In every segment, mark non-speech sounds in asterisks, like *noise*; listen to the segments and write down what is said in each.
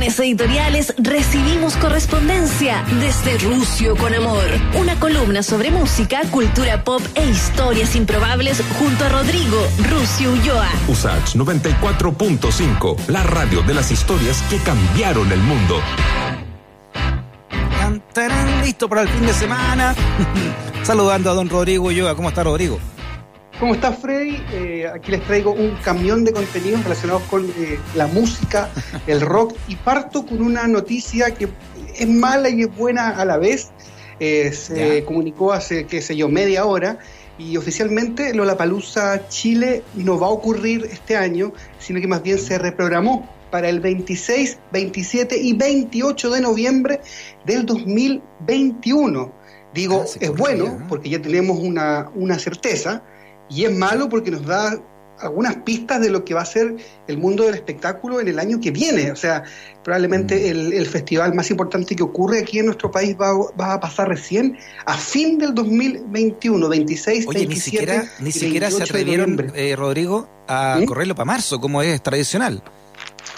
Producciones Editoriales recibimos correspondencia desde Rusio con Amor. Una columna sobre música, cultura pop e historias improbables junto a Rodrigo Rusio Ulloa. Usach 94.5, la radio de las historias que cambiaron el mundo. Listo para el fin de semana. *laughs* Saludando a don Rodrigo Ulloa. ¿Cómo está Rodrigo? ¿Cómo estás, Freddy? Eh, aquí les traigo un camión de contenidos relacionados con eh, la música, *laughs* el rock, y parto con una noticia que es mala y es buena a la vez. Eh, se comunicó hace, qué sé yo, media hora, y oficialmente Lollapalooza Chile no va a ocurrir este año, sino que más bien se reprogramó para el 26, 27 y 28 de noviembre del 2021. Digo, ah, es bueno, porque ya tenemos una, una certeza, y es malo porque nos da algunas pistas de lo que va a ser el mundo del espectáculo en el año que viene. O sea, probablemente mm. el, festival más importante que ocurre aquí en nuestro país va, a pasar recién a fin del 2021, 26, Oye, 27 ni siquiera, ni siquiera se atrevieron, eh, Rodrigo, a ¿Mm? correrlo para marzo, como es tradicional.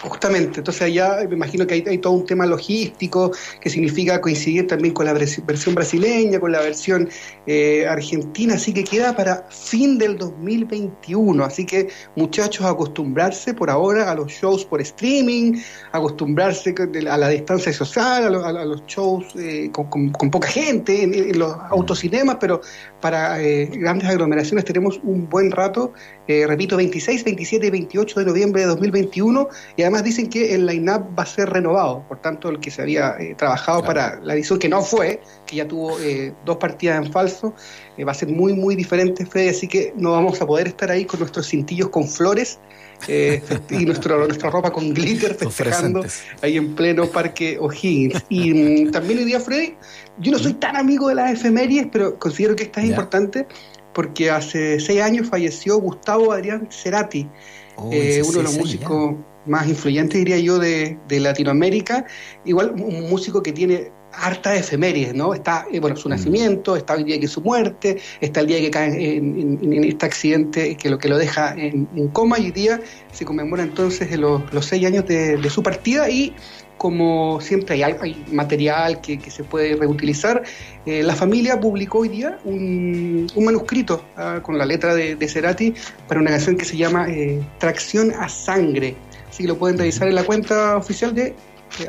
Justamente, entonces allá me imagino que hay, todo un tema logístico que significa coincidir también con la versión brasileña, con la versión eh, argentina, así que queda para fin del 2021. Así que muchachos, acostumbrarse por ahora a los shows por streaming, acostumbrarse a la distancia social, a, los shows eh, con, poca gente, en, los autocinemas, pero para eh, grandes aglomeraciones tenemos un buen rato, repito, 26, 27 y 28 de noviembre de 2021 y además dicen que el line-up va a ser renovado, por tanto el que se había eh, trabajado para la edición que no fue, que ya tuvo eh, dos partidas en falso, eh, va a ser muy muy diferente, Fede, así que no vamos a poder estar ahí con nuestros cintillos con flores *laughs* y nuestro, nuestra ropa con glitter festejando ahí en pleno parque O'Higgins. Y mm, también hoy día, Freddy, yo no soy tan amigo de las efemérides, pero considero que esta es importante porque hace seis años falleció Gustavo Adrián Cerati, oh, uno de los músicos más influyente, diría yo, de, Latinoamérica. Igual un músico que tiene harta efemérides, ¿no? Está, eh, bueno, su mm. nacimiento, está el día que su muerte, está el día que cae en, este accidente que lo que lo deja en, coma y hoy día se conmemora entonces los, seis años de, su partida y como siempre hay, material que, se puede reutilizar, eh, la familia publicó hoy día un, manuscrito ah, con la letra de, Cerati para una canción que se llama eh, Tracción a Sangre Así que lo pueden revisar en la cuenta oficial de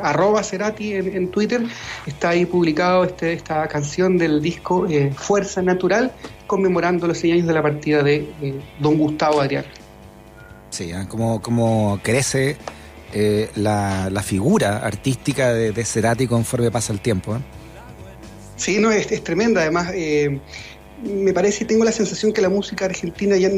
arroba Cerati en, Twitter. Está ahí publicado este, esta canción del disco eh, Fuerza Natural, conmemorando los seis años de la partida de eh, don Gustavo Adrián. Sí, ¿eh? como, crece la, figura artística de, Cerati conforme pasa el tiempo. Sí, no, es, es tremenda. Además, me parece tengo la sensación que la música argentina ya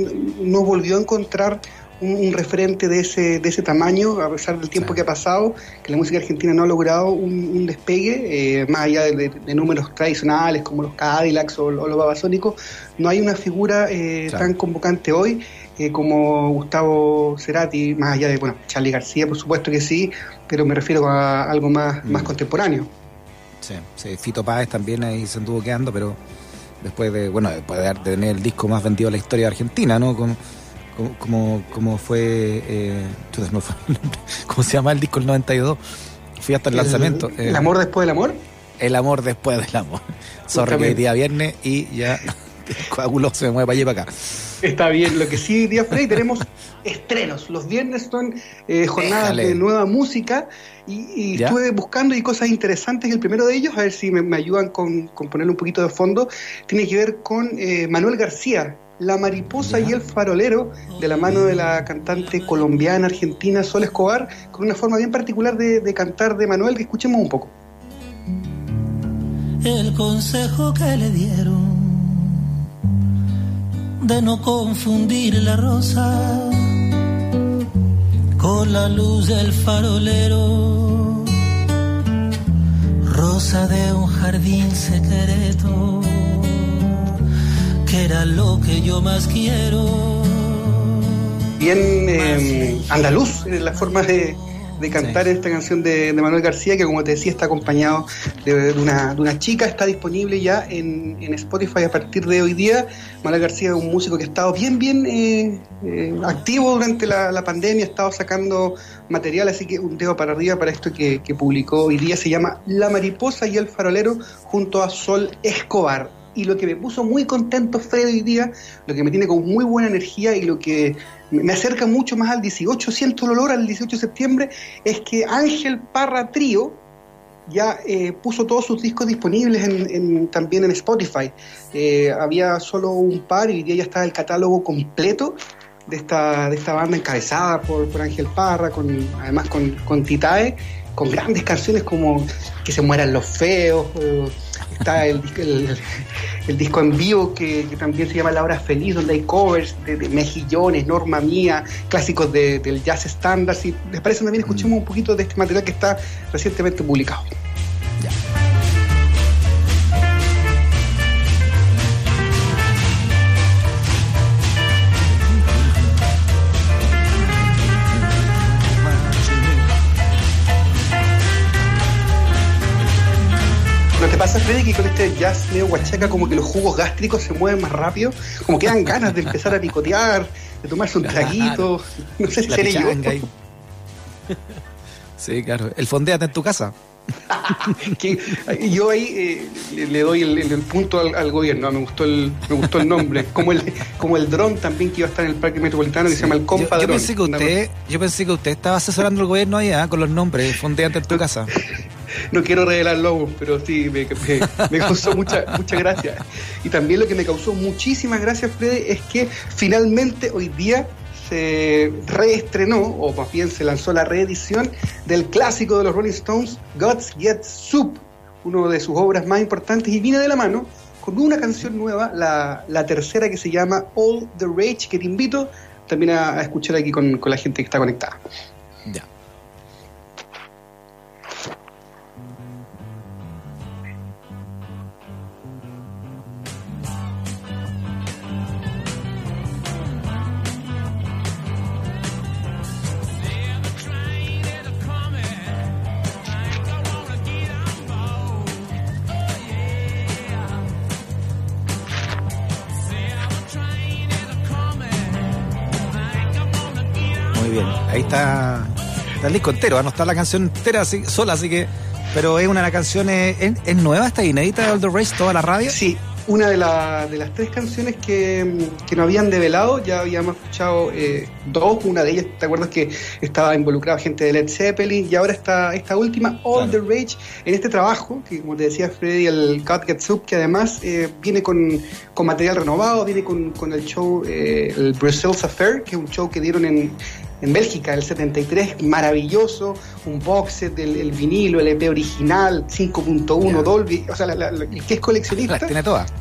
no volvió a encontrar un, referente de ese, de ese tamaño, a pesar del tiempo que ha pasado, que la música argentina no ha logrado un, despegue, eh, más allá de, números tradicionales como los Cadillacs o, los Babasónicos, no hay una figura eh, tan convocante hoy. Eh, como Gustavo Cerati, más allá de, bueno, Charlie García, por supuesto que sí, pero me refiero a algo más, más mm. contemporáneo. Sí, sí, Fito Páez también ahí se anduvo quedando, pero después de, bueno, después de tener el disco más vendido de la historia de Argentina, ¿no? Con, como, como fue, eh, *laughs* ¿cómo se llama el disco el 92? Fui hasta el, lanzamiento. ¿El eh, amor después del amor? El amor después del amor. *laughs* Sorry que día viernes y ya *laughs* el se me mueve para allá y para acá. Está bien, lo que sí, día Frey, tenemos estrenos. Los viernes son eh, jornadas de nueva música y, estuve buscando y cosas interesantes. El primero de ellos, a ver si me, ayudan con, con ponerle un poquito de fondo, tiene que ver con eh, Manuel García, la mariposa y el farolero, de la mano de la cantante colombiana argentina Sol Escobar, con una forma bien particular de, cantar de Manuel, que escuchemos un poco. El consejo que le dieron de no confundir la rosa con la luz del farolero, rosa de un jardín secreto era lo que yo más quiero. Bien eh, andaluz, la forma de, de cantar esta canción de, de, Manuel García, que como te decía está acompañado de, de, una, de una, chica, está disponible ya en, en, Spotify a partir de hoy día. Manuel García es un músico que ha estado bien, bien eh, eh, activo durante la, la, pandemia, ha estado sacando material, así que un dedo para arriba para esto que, que publicó hoy día, se llama La Mariposa y el Farolero junto a Sol Escobar y lo que me puso muy contento Fred hoy día, lo que me tiene con muy buena energía y lo que me acerca mucho más al 18, siento el olor al 18 de septiembre, es que Ángel Parra Trío ya eh, puso todos sus discos disponibles en, en, también en Spotify. Eh, había solo un par y hoy día ya está el catálogo completo de esta, de esta banda encabezada por, Ángel Parra, con, además con, con Titae, con grandes canciones como Que se mueran los feos, está el, el, el, disco en vivo que, también se llama La Hora Feliz, donde hay covers de, de Mejillones, Norma Mía, clásicos de, del jazz estándar. Si les parece, también escuchemos un poquito de este material que está recientemente publicado. Pasa, Freddy, que con este jazz medio guachaca como que los jugos gástricos se mueven más rápido? Como que dan ganas de empezar a picotear, de tomarse un traguito. No sé si seré yo. Sí, claro. El fondeate en tu casa. *laughs* que, yo ahí eh, le, doy el, el punto al, al, gobierno, me gustó el, me gustó el nombre, como el, como el dron también que iba a estar en el parque metropolitano que sí. se llama el compa yo, yo pensé que usted, yo pensé que usted estaba asesorando al gobierno allá con los nombres, fondeante en tu casa. *laughs* No quiero revelar logos, pero sí, me, me, me causó mucha, mucha gracia. Y también lo que me causó muchísimas gracias, Freddy, es que finalmente hoy día se reestrenó, o más bien se lanzó la reedición del clásico de los Rolling Stones, God's Get Soup, uno de sus obras más importantes, y viene de la mano con una canción nueva, la, la tercera que se llama All the Rage, que te invito también a, a escuchar aquí con, con, la gente que está conectada. Ahí está, está el disco entero, no está la canción entera así, sola, así que. Pero es una de las canciones. ¿Es, ¿Es, nueva, está inédita de All the Race, toda la radio? Sí, una de, la, de las tres canciones que, que nos habían develado, ya habíamos escuchado eh, dos, una de ellas, ¿te acuerdas que estaba involucrada gente de Led Zeppelin? Y ahora está esta última, All claro. the Rage, en este trabajo, que como te decía Freddy, el God Gets Up, que además eh, viene con, con, material renovado, viene con, con el show, eh, el Brussels Affair, que es un show que dieron en, en Bélgica, el 73, maravilloso, un box set del el vinilo, el EP original, 5.1 yeah. Dolby, o sea, la, la, la, el que es coleccionista. Las tiene todas.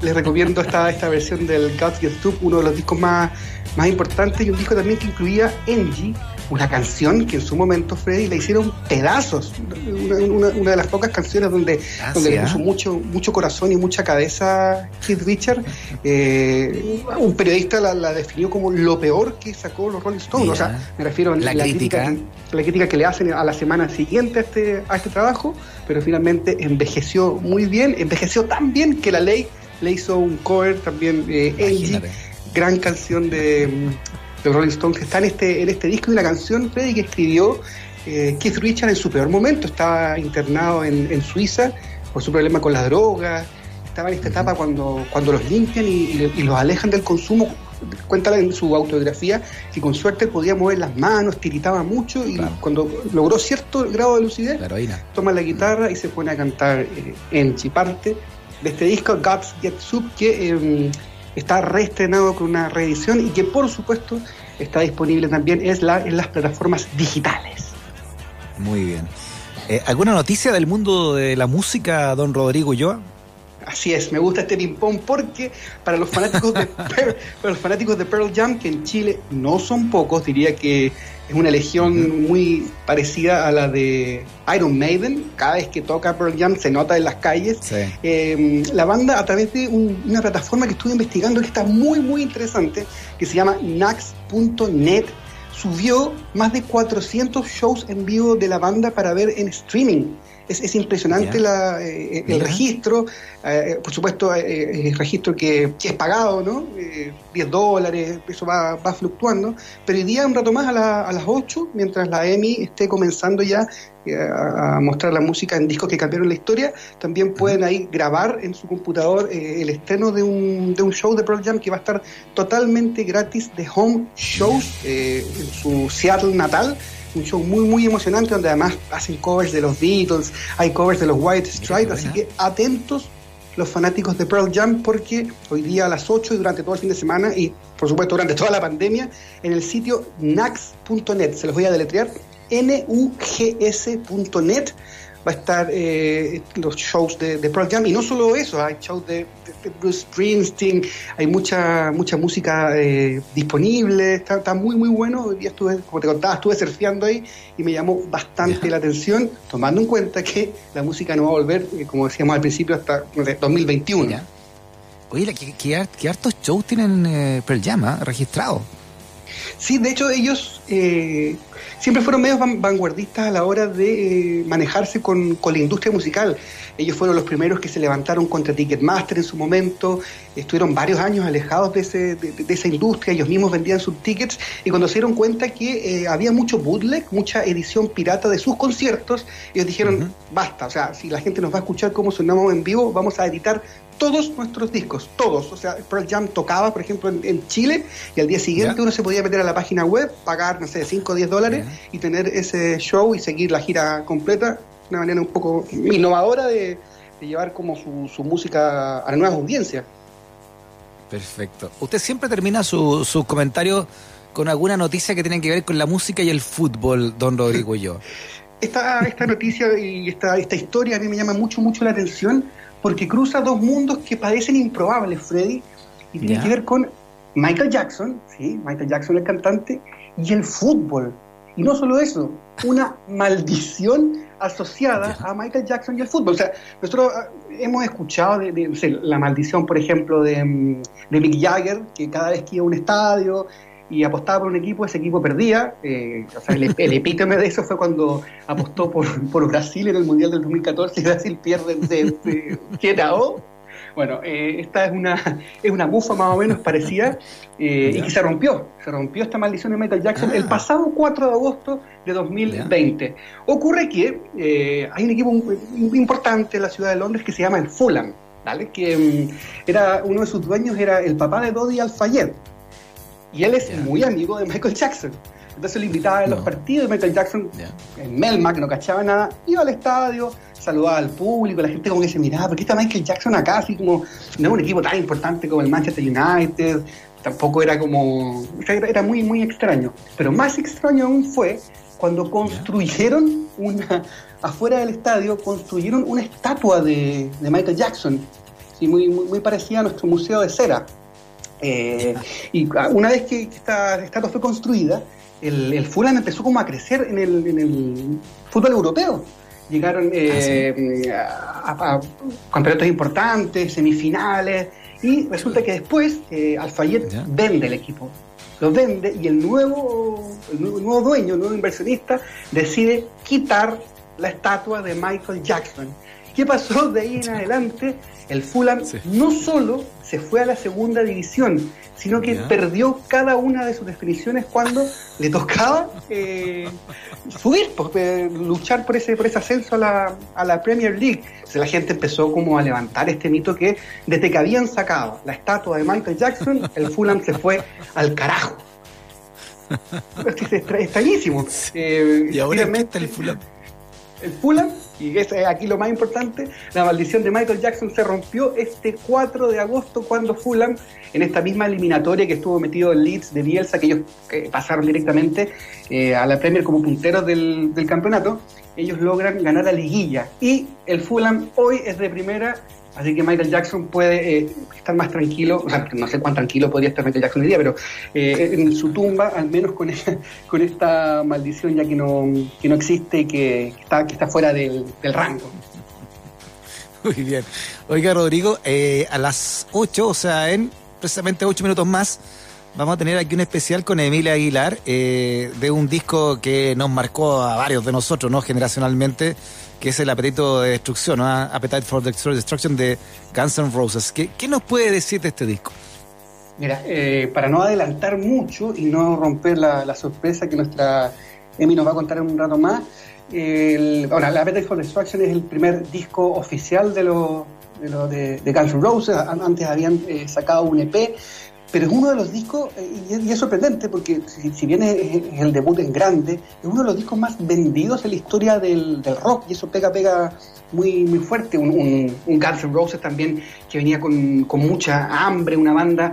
Les recomiendo esta, esta versión del God Get Up, uno de los discos más, más importantes y un disco también que incluía Angie, una canción que en su momento Freddy le hicieron pedazos, una, una, una de las pocas canciones donde, ah, donde sí, le puso ¿eh? mucho, mucho corazón y mucha cabeza Keith Richard. *laughs* Eh, un periodista la, la, definió como lo peor que sacó los Rolling Stones, yeah. o sea, me refiero a la, la crítica. crítica que, la crítica que le hacen a la semana siguiente a este, a este trabajo, pero finalmente envejeció muy bien, envejeció tan bien que la ley le hizo un cover también eh, Angie, gran canción de, de Rolling Stones que está en este, en este disco y una canción Freddy que escribió eh, Keith Richard en su peor momento, estaba internado en, en, Suiza por su problema con la droga, estaba en esta etapa cuando, cuando los limpian y, y, y los alejan del consumo. Cuenta en su autobiografía que con suerte podía mover las manos, tiritaba mucho y claro. cuando logró cierto grado de lucidez, toma la guitarra y se pone a cantar eh, en Chiparte de este disco, God's Get Soup, que eh, está reestrenado con una reedición y que por supuesto está disponible también es la, en las plataformas digitales. Muy bien. Eh, ¿Alguna noticia del mundo de la música, don Rodrigo Ulloa? Así es, me gusta este ping-pong porque para los fanáticos de *laughs* Pearl, para los fanáticos de Pearl Jam, que en Chile no son pocos, diría que es una legión muy parecida a la de Iron Maiden. Cada vez que toca Pearl Jam se nota en las calles. Sí. Eh, la banda, a través de un, una plataforma que estuve investigando que está muy, muy interesante, que se llama nax.net, subió más de 400 shows en vivo de la banda para ver en streaming. Es, es impresionante la, eh, el registro, eh, por supuesto, eh, el registro que, que, es pagado, ¿no? 10 dólares, eso va, va, fluctuando, pero hoy día un rato más a, la, a las 8, mientras la EMI esté comenzando ya a, mostrar la música en discos que cambiaron la historia, también pueden ahí grabar en su computador el estreno de un, de un show de Pearl Jam que va a estar totalmente gratis de home shows en su Seattle natal un show muy muy emocionante donde además hacen covers de los Beatles, hay covers de los White Stripes, así que atentos los fanáticos de Pearl Jam porque hoy día a las 8 y durante todo el fin de semana y por supuesto durante toda la pandemia en el sitio nax.net, se los voy a deletrear, nugs.net va a estar eh, los shows de, de, Pearl Jam y no solo eso, hay shows de, de Bruce Springsteen, hay mucha mucha música eh, disponible, está, está, muy muy bueno. Hoy día estuve, como te contaba, estuve surfeando ahí y me llamó bastante la atención, tomando en cuenta que la música no va a volver, eh, como decíamos al principio, hasta 2021. Ya. Oye, ¿qué, qué, qué, hartos shows tienen eh, Pearl Jam ¿eh? registrados? Sí, de hecho ellos eh, siempre fueron medios vanguardistas a la hora de eh, manejarse con, con, la industria musical. Ellos fueron los primeros que se levantaron contra Ticketmaster en su momento, estuvieron varios años alejados de, ese, de, de esa industria, ellos mismos vendían sus tickets y cuando se dieron cuenta que eh, había mucho bootleg, mucha edición pirata de sus conciertos, ellos dijeron, uh -huh. basta, o sea, si la gente nos va a escuchar cómo sonamos en vivo, vamos a editar todos nuestros discos, todos. O sea, Pearl Jam tocaba, por ejemplo, en, en Chile y al día siguiente yeah. uno se podía meter a la página web, pagar, no sé, 5 o 10 dólares yeah. y tener ese show y seguir la gira completa. Una manera un poco innovadora de, de llevar como su, su, música a nuevas audiencias. Perfecto. Usted siempre termina sus su comentarios con alguna noticia que tiene que ver con la música y el fútbol, don Rodrigo y yo. *laughs* Esta, esta noticia y esta, esta historia a mí me llama mucho, mucho la atención porque cruza dos mundos que parecen improbables, Freddy, y tiene yeah. que ver con Michael Jackson, ¿sí? Michael Jackson el cantante, y el fútbol. Y no solo eso, una *laughs* maldición asociada a Michael Jackson y el fútbol. O sea, nosotros hemos escuchado de, de, de la maldición, por ejemplo, de, de Mick Jagger, que cada vez que iba a un estadio y apostaba por un equipo, ese equipo perdía. Eh, o sea, el, el, epítome de eso fue cuando apostó por, por, Brasil en el Mundial del 2014 y Brasil pierde de, de 7 a 2. Bueno, eh, esta es una, es una bufa más o menos parecida eh, y que se rompió. Se rompió esta maldición de Michael Jackson ah. el pasado 4 de agosto de 2020. Yeah. Ocurre que eh, hay un equipo importante en la ciudad de Londres que se llama el Fulham, ¿vale? que um, era uno de sus dueños era el papá de Dodi Al-Fayed y él es yeah. muy amigo de Michael Jackson. Entonces lo invitaba a los no. partidos de Michael Jackson yeah. en Melma, que no cachaba nada, iba al estadio, saludaba al público, la gente como que se miraba, ¿por qué está Michael Jackson acá? Así como, no es un equipo tan importante como el Manchester United, tampoco era como, era, era muy, muy extraño. Pero más extraño aún fue cuando construyeron una, afuera del estadio, construyeron una estatua de, de Michael Jackson, ¿sí? muy, muy, muy parecida a nuestro museo de cera. Eh, y una vez que esta estatua fue construida, el, el Fulham empezó como a crecer en el, en el fútbol europeo. Llegaron eh, ah, sí. a, a, campeonatos importantes, semifinales, y resulta que después eh, Alfayet yeah. vende el equipo. Lo vende y el nuevo, el nuevo, el nuevo dueño, el nuevo inversionista, decide quitar la estatua de Michael Jackson. ¿Qué pasó de ahí en adelante? El Fulham sí. no solo se fue a la segunda división, sino que yeah. perdió cada una de sus definiciones cuando le tocaba eh, subir, pues, luchar por ese, por ese ascenso a la, a la Premier League. Entonces la gente empezó como a levantar este mito que desde que habían sacado la estatua de Michael Jackson, el Fulham se fue al carajo. *laughs* Es extrañísimo. Eh, y ahora está el Fulham. El Fulham y es aquí lo más importante, la maldición de Michael Jackson se rompió este 4 de agosto cuando Fulham, en esta misma eliminatoria que estuvo metido en Leeds de Bielsa, que ellos eh, pasaron directamente eh, a la Premier como punteros del, del, campeonato, ellos logran ganar la liguilla. Y el Fulham hoy es de primera, así que Michael Jackson puede eh, estar más tranquilo, o sea, no sé cuán tranquilo podría estar Michael Jackson hoy día, pero eh, en su tumba, al menos con, esta, *laughs* maldición ya que no, que no existe y que, que, está, que está fuera del, del rango. Muy bien. Oiga, Rodrigo, eh, a las 8, o sea, en precisamente 8 minutos más, Vamos a tener aquí un especial con Emilia Aguilar eh, de un disco que nos marcó a varios de nosotros, ¿no? Generacionalmente, que es el apetito de destrucción, ¿no? Appetite for Destruction de Guns N' Roses. ¿Qué, nos puede decir de este disco? Mira, eh, para no adelantar mucho y no romper la, sorpresa que nuestra Emi nos va a contar en un rato más, el, ahora, la Appetite for Destruction es el primer disco oficial de los de, lo de, Guns N' Roses. Antes habían eh, sacado un EP, pero es uno de los discos, y, y es sorprendente porque si, bien es, el debut en grande, es uno de los discos más vendidos en la historia del, rock, y eso pega, pega muy, muy fuerte. Un, un, un Guns N' Roses también que venía con, con mucha hambre, una banda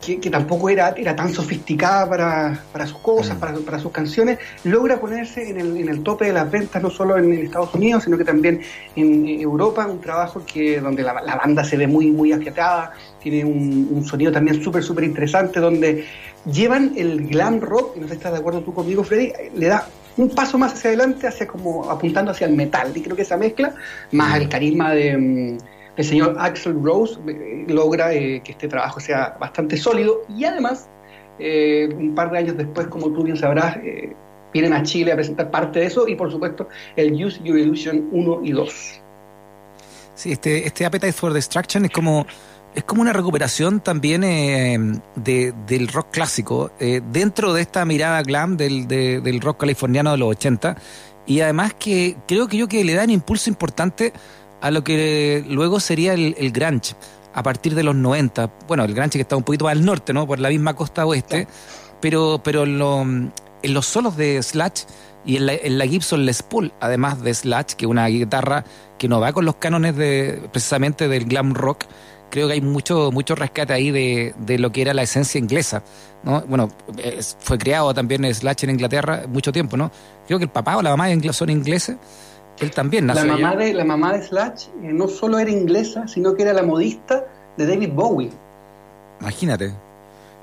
que, que, tampoco era, era tan sofisticada para, para sus cosas, mm. para, para, sus canciones, logra ponerse en el, en el tope de las ventas, no solo en, en, Estados Unidos, sino que también en Europa, un trabajo que donde la, la banda se ve muy, muy afiatada, tiene un, un sonido también súper, súper interesante, donde llevan el glam rock, y no sé si estás de acuerdo tú conmigo, Freddy, le da un paso más hacia adelante, hacia como apuntando hacia el metal, y creo que esa mezcla, más el carisma de el señor Axel Rose eh, logra eh, que este trabajo sea bastante sólido y además, eh, un par de años después, como tú bien sabrás, vienen a Chile a presentar parte de eso y por supuesto el Use Your Illusion 1 y 2. Sí, este, este Appetite for Destruction es como, es como una recuperación también de, del rock clásico dentro de esta mirada glam del, de, del rock californiano de los 80 y además que creo que yo que le da un impulso importante a lo que luego sería el, el grunge a partir de los 90. Bueno, el grunge que está un poquito más al norte, ¿no? Por la misma costa oeste, pero, pero en, lo, en, los solos de Slash y en la, en la, Gibson Les Paul, además de Slash, que es una guitarra que no va con los cánones de precisamente del glam rock, creo que hay mucho, mucho rescate ahí de, de lo que era la esencia inglesa. ¿no? Bueno, fue creado también Slash en Inglaterra mucho tiempo, ¿no? Creo que el papá o la mamá son ingleses él también nació la mamá de La mamá de Slash eh, no solo era inglesa, sino que era la modista de David Bowie. Imagínate.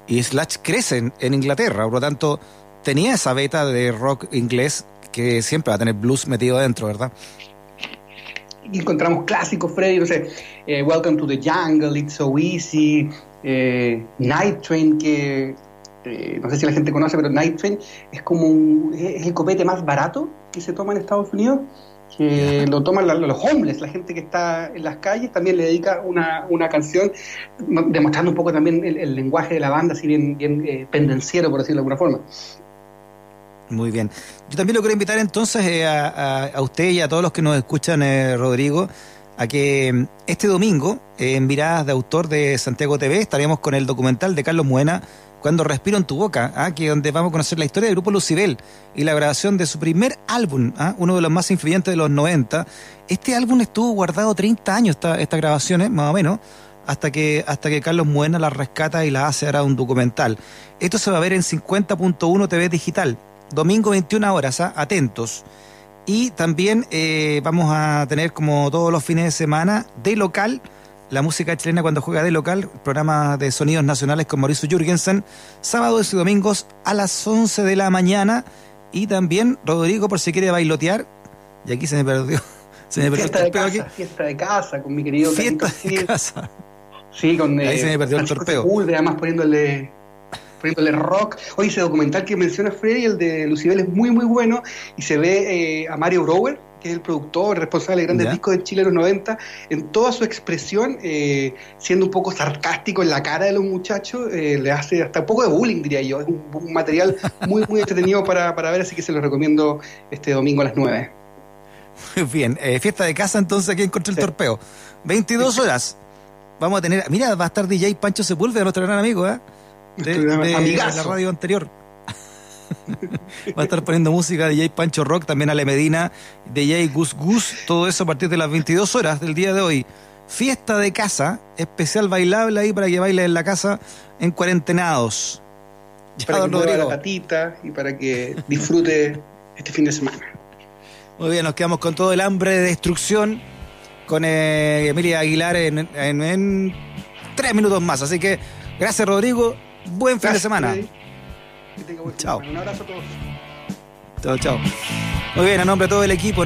Y Slash crece en, en, Inglaterra, por lo tanto, tenía esa beta de rock inglés que siempre va a tener blues metido dentro, ¿verdad? Y encontramos clásicos, Freddy, no sé, eh, Welcome to the Jungle, It's So Easy, eh, Night Train, que eh, no sé si la gente conoce, pero Night Train es como un, es el copete más barato que se toma en Estados Unidos que lo toman los homeless, la gente que está en las calles, también le dedica una, una canción, demostrando un poco también el, el lenguaje de la banda, así bien, bien eh, pendenciero, por decirlo de alguna forma. Muy bien. Yo también lo quiero invitar entonces eh, a, a, a, usted y a todos los que nos escuchan, eh, Rodrigo, a que este domingo, en Miradas de Autor de Santiago TV, estaremos con el documental de Carlos Muena, cuando respiro en tu boca, ¿ah? que donde vamos a conocer la historia del grupo Lucibel y la grabación de su primer álbum, ¿ah? uno de los más influyentes de los 90. Este álbum estuvo guardado 30 años, esta, estas grabaciones, más o menos, hasta que, hasta que Carlos Muena la rescata y la hace ahora un documental. Esto se va a ver en 50.1 TV Digital, domingo 21 horas, ¿ah? atentos. Y también eh, vamos a tener, como todos los fines de semana, de local, la música chilena cuando juega de local, programa de sonidos nacionales con Mauricio Jürgensen, sábados y domingos a las 11 de la mañana. Y también, Rodrigo, por si quiere bailotear, y aquí se me perdió. *laughs* Se me perdió fiesta, el de casa, aquí. fiesta de casa con mi querido Fiesta de casa. Sí, con Ahí eh, se me perdió el torpeo. Sepúlveda, además poniéndole poniéndole rock. Oye, ese documental que menciona Freddy, el de Lucibel, es muy, muy bueno. Y se ve eh, a Mario Brower, que es el productor, responsable de grandes ¿Ya? discos de Chile en los 90, en toda su expresión, eh, siendo un poco sarcástico en la cara de los muchachos, eh, le hace hasta un poco de bullying, diría yo. Es un, un material muy, muy entretenido para, para, ver, así que se lo recomiendo este domingo a las 9. Muy *laughs* bien, eh, fiesta de casa entonces aquí encontré el sí. torpeo. 22 horas. Vamos a tener, mira, va a estar DJ Pancho Sepúlveda, nuestro gran amigo, ¿eh? De, de, de la radio anterior. Va a estar poniendo música DJ Pancho Rock, también Ale Medina, DJ Gus Gus, todo eso a partir de las 22 horas del día de hoy. Fiesta de casa, especial bailable ahí para que baile en la casa en cuarentenados. Ya, para que mueva la patita y para que disfrute este fin de semana. Muy bien, nos quedamos con todo el hambre de destrucción con eh, Emilia Aguilar en, en, en, tres minutos más. Así que gracias Rodrigo, buen fin gracias, de semana. Que tenga buen chao. Un abrazo a todos. Chao, chao. Muy bien, a nombre de todo el equipo.